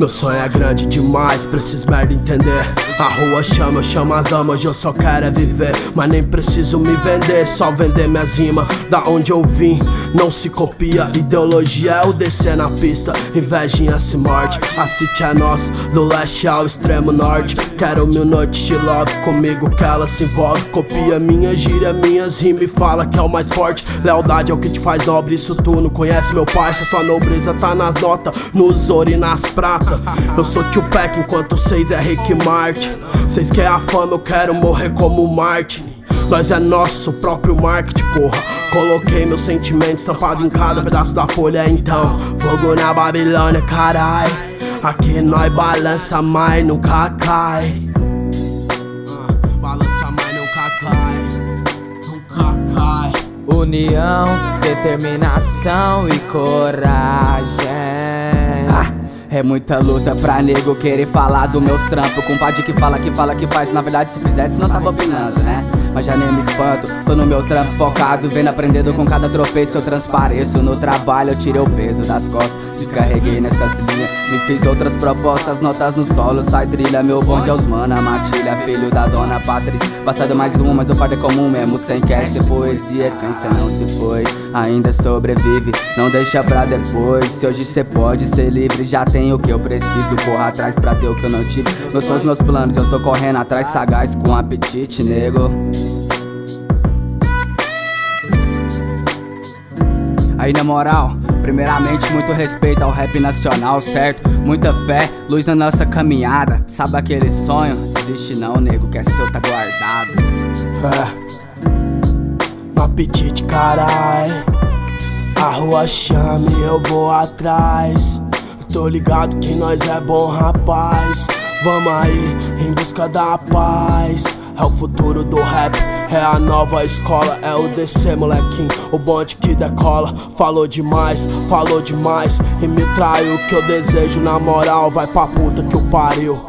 Meu sonho é grande demais pra esses merda entender. A rua chama, eu chamo as damas, eu só quero é viver. Mas nem preciso me vender, só vender minhas rimas. Da onde eu vim, não se copia. Ideologia é o descer na pista, invejinha se morde. A city é nossa, do leste ao extremo norte. Quero mil noites de love comigo que ela se envolve. Copia minha gíria, minhas rimas e fala que é o mais forte. Lealdade é o que te faz nobre, isso tu não conhece, meu parça. Sua nobreza tá nas notas, nos ouro e nas Eu sou tio Peck enquanto vocês é Rick Martin. Vocês querem a fama, eu quero morrer como Martin. Nós é nosso próprio marketing, porra. Coloquei meus sentimentos estampado em cada pedaço da folha, então. Fogo na Babilônia, carai. Aqui nós balança, mas nunca cai. Balança, mas nunca cai. Nunca cai. União, determinação e coragem. É muita luta pra nego querer falar do meus trampos. Compadre que fala, que fala, que faz. Na verdade, se fizesse, não tava opinando, né? Mas já nem me espanto, tô no meu trampo focado. Vendo aprendendo com cada tropeço, eu transpareço. No trabalho, eu tirei o peso das costas. Descarreguei nessa linhas, me fiz outras propostas. Notas no solo, sai trilha. Meu bonde aos mana, matilha. Filho da dona Patrícia. Bastado mais um, mas o fardo é comum mesmo. Sem cash, poesia, essência não se foi. Ainda sobrevive, não deixa pra depois. Se hoje cê pode ser livre, já tem o que eu preciso. Corra atrás pra ter o que eu não tive. Meus sonhos, meus planos, eu tô correndo atrás, sagaz com apetite, nego. Aí na moral, primeiramente muito respeito ao rap nacional, certo? Muita fé, luz na nossa caminhada. Sabe aquele sonho? Desiste não, nego, que é seu, tá guardado. É. No apetite, carai. A rua chame, eu vou atrás. Tô ligado que nós é bom, rapaz. Vamos aí, em busca da paz. É o futuro do rap, é a nova escola, é o DC, molequinho. O bonde que decola, falou demais, falou demais. E me traiu o que eu desejo, na moral, vai pra puta que o pariu.